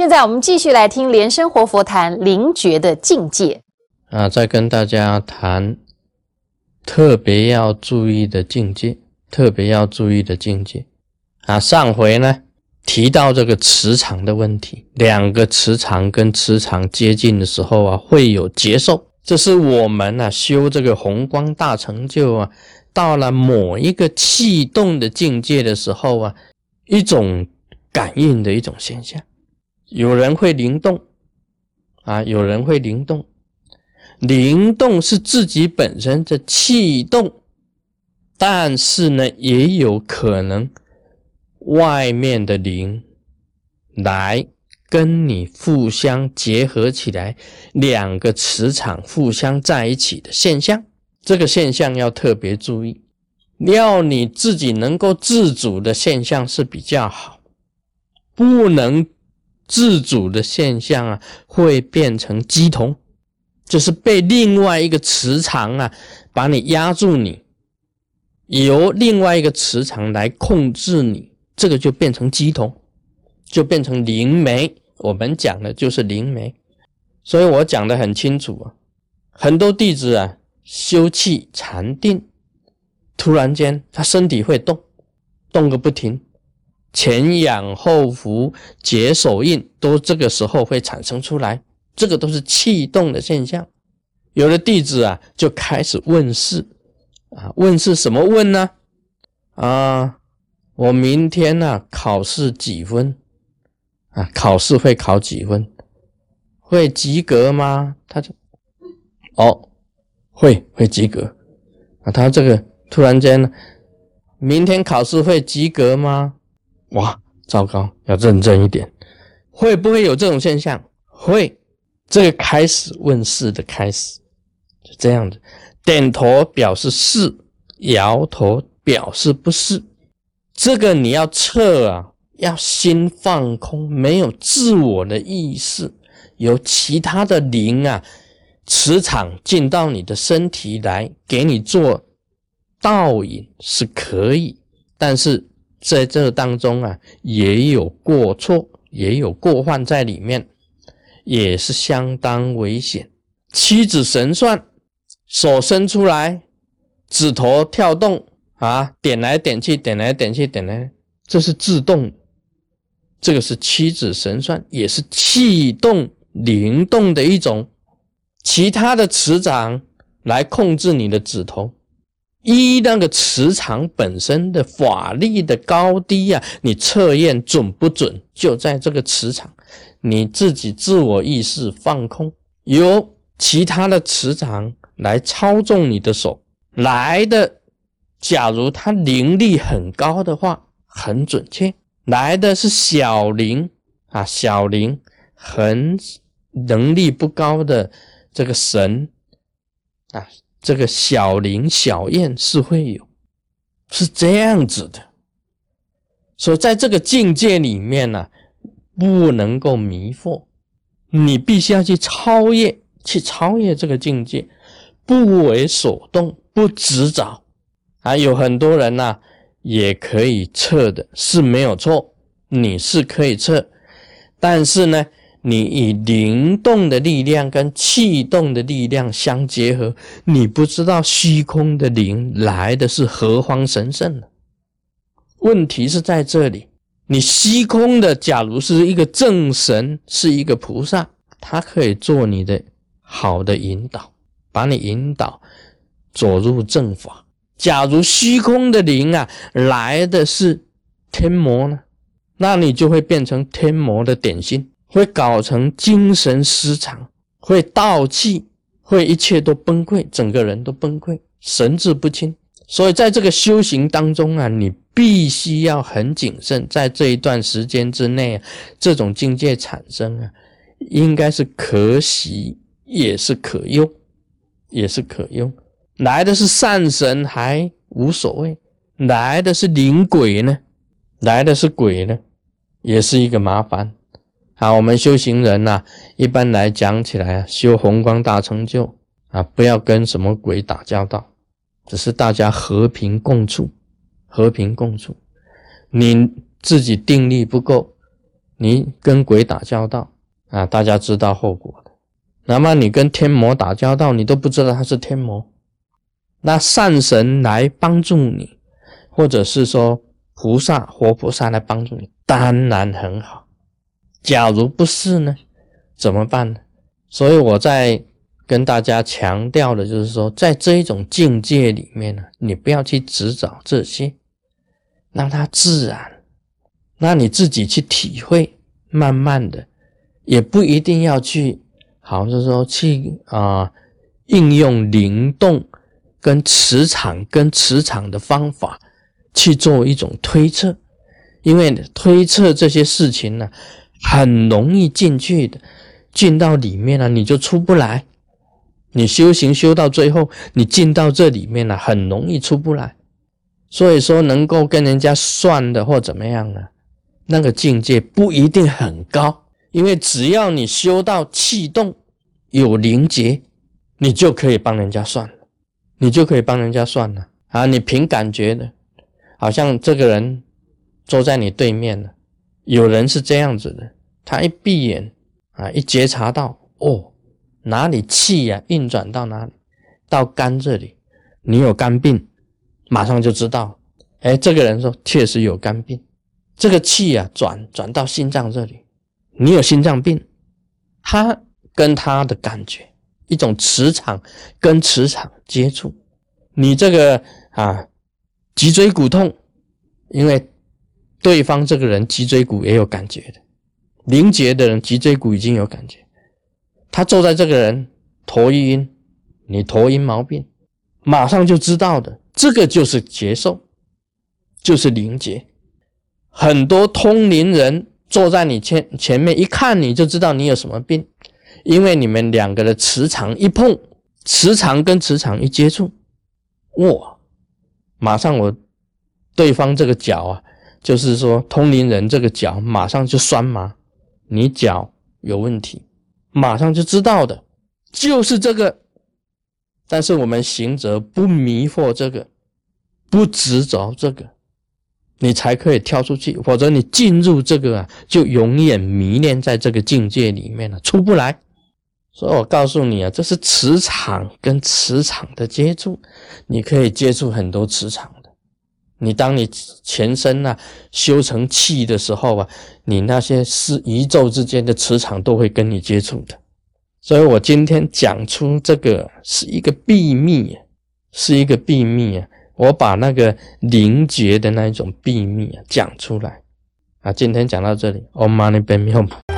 现在我们继续来听莲生活佛谈灵觉的境界啊，再跟大家谈特别要注意的境界，特别要注意的境界啊。上回呢提到这个磁场的问题，两个磁场跟磁场接近的时候啊，会有接受，这是我们啊修这个红光大成就啊，到了某一个气动的境界的时候啊，一种感应的一种现象。有人会灵动，啊，有人会灵动，灵动是自己本身的气动，但是呢，也有可能外面的灵来跟你互相结合起来，两个磁场互相在一起的现象，这个现象要特别注意，要你自己能够自主的现象是比较好，不能。自主的现象啊，会变成鸡同，就是被另外一个磁场啊把你压住，你由另外一个磁场来控制你，这个就变成鸡同，就变成灵媒。我们讲的就是灵媒，所以我讲的很清楚啊。很多弟子啊修气禅定，突然间他身体会动，动个不停。前仰后伏、解手印，都这个时候会产生出来，这个都是气动的现象。有的弟子啊，就开始问事啊，问是什么问呢？啊，我明天呢考试几分？啊，考试会考几分？会及格吗？他就哦，会会及格啊。他这个突然间呢，明天考试会及格吗？哇，糟糕，要认真一点。会不会有这种现象？会，这个开始问世的开始，就这样子，点头表示是，摇头表示不是。这个你要测啊，要心放空，没有自我的意识，有其他的灵啊，磁场进到你的身体来给你做倒影是可以，但是。在这当中啊，也有过错，也有过患在里面，也是相当危险。七指神算，手伸出来，指头跳动啊，点来点去，点来点去，点来，这是自动。这个是七指神算，也是气动灵动的一种。其他的磁场来控制你的指头。一那个磁场本身的法力的高低呀，你测验准不准？就在这个磁场，你自己自我意识放空，由其他的磁场来操纵你的手来的。假如它灵力很高的话，很准确；来的是小灵啊，小灵很能力不高的这个神啊。这个小灵小验是会有，是这样子的。所以在这个境界里面呢，不能够迷惑，你必须要去超越，去超越这个境界，不为所动，不执着。啊，有很多人呢，也可以测的，是没有错，你是可以测，但是呢。你以灵动的力量跟气动的力量相结合，你不知道虚空的灵来的是何方神圣呢？问题是在这里，你虚空的，假如是一个正神，是一个菩萨，他可以做你的好的引导，把你引导走入正法。假如虚空的灵啊来的是天魔呢，那你就会变成天魔的点心。会搞成精神失常，会倒气，会一切都崩溃，整个人都崩溃，神志不清。所以在这个修行当中啊，你必须要很谨慎。在这一段时间之内，这种境界产生啊，应该是可喜，也是可忧，也是可忧。来的是善神还无所谓，来的是灵鬼呢，来的是鬼呢，也是一个麻烦。好，我们修行人呐，一般来讲起来啊，修宏光大成就啊，不要跟什么鬼打交道，只是大家和平共处，和平共处。你自己定力不够，你跟鬼打交道啊，大家知道后果的。那么你跟天魔打交道，你都不知道他是天魔。那善神来帮助你，或者是说菩萨、活菩萨来帮助你，当然很好。假如不是呢，怎么办呢？所以我在跟大家强调的就是说，在这一种境界里面呢，你不要去执找这些，让它自然，那你自己去体会，慢慢的，也不一定要去，好像是说去啊，应用灵动。跟磁场、跟磁场的方法去做一种推测，因为推测这些事情呢，很容易进去的，进到里面了你就出不来。你修行修到最后，你进到这里面了，很容易出不来。所以说，能够跟人家算的或怎么样呢？那个境界不一定很高，因为只要你修到气动有灵结，你就可以帮人家算了。你就可以帮人家算了啊！你凭感觉的，好像这个人坐在你对面了。有人是这样子的，他一闭眼啊，一觉察到哦，哪里气呀运转到哪里，到肝这里，你有肝病，马上就知道。哎，这个人说确实有肝病，这个气呀转转到心脏这里，你有心脏病，他跟他的感觉。一种磁场跟磁场接触，你这个啊脊椎骨痛，因为对方这个人脊椎骨也有感觉的，灵结的人脊椎骨已经有感觉，他坐在这个人头晕，你头晕毛病，马上就知道的，这个就是结受，就是灵结。很多通灵人坐在你前前面，一看你就知道你有什么病。因为你们两个的磁场一碰，磁场跟磁场一接触，哇，马上我对方这个脚啊，就是说通灵人这个脚马上就酸麻，你脚有问题，马上就知道的，就是这个。但是我们行者不迷惑这个，不执着这个，你才可以跳出去，否则你进入这个啊，就永远迷恋在这个境界里面了，出不来。所以我告诉你啊，这是磁场跟磁场的接触，你可以接触很多磁场。你当你全身呐修成气的时候啊，你那些是宇宙之间的磁场都会跟你接触的。所以我今天讲出这个是一个秘密，是一个秘密啊！我把那个灵觉的那一种秘密啊讲出来啊。今天讲到这里，Om Mani p a m e Hum。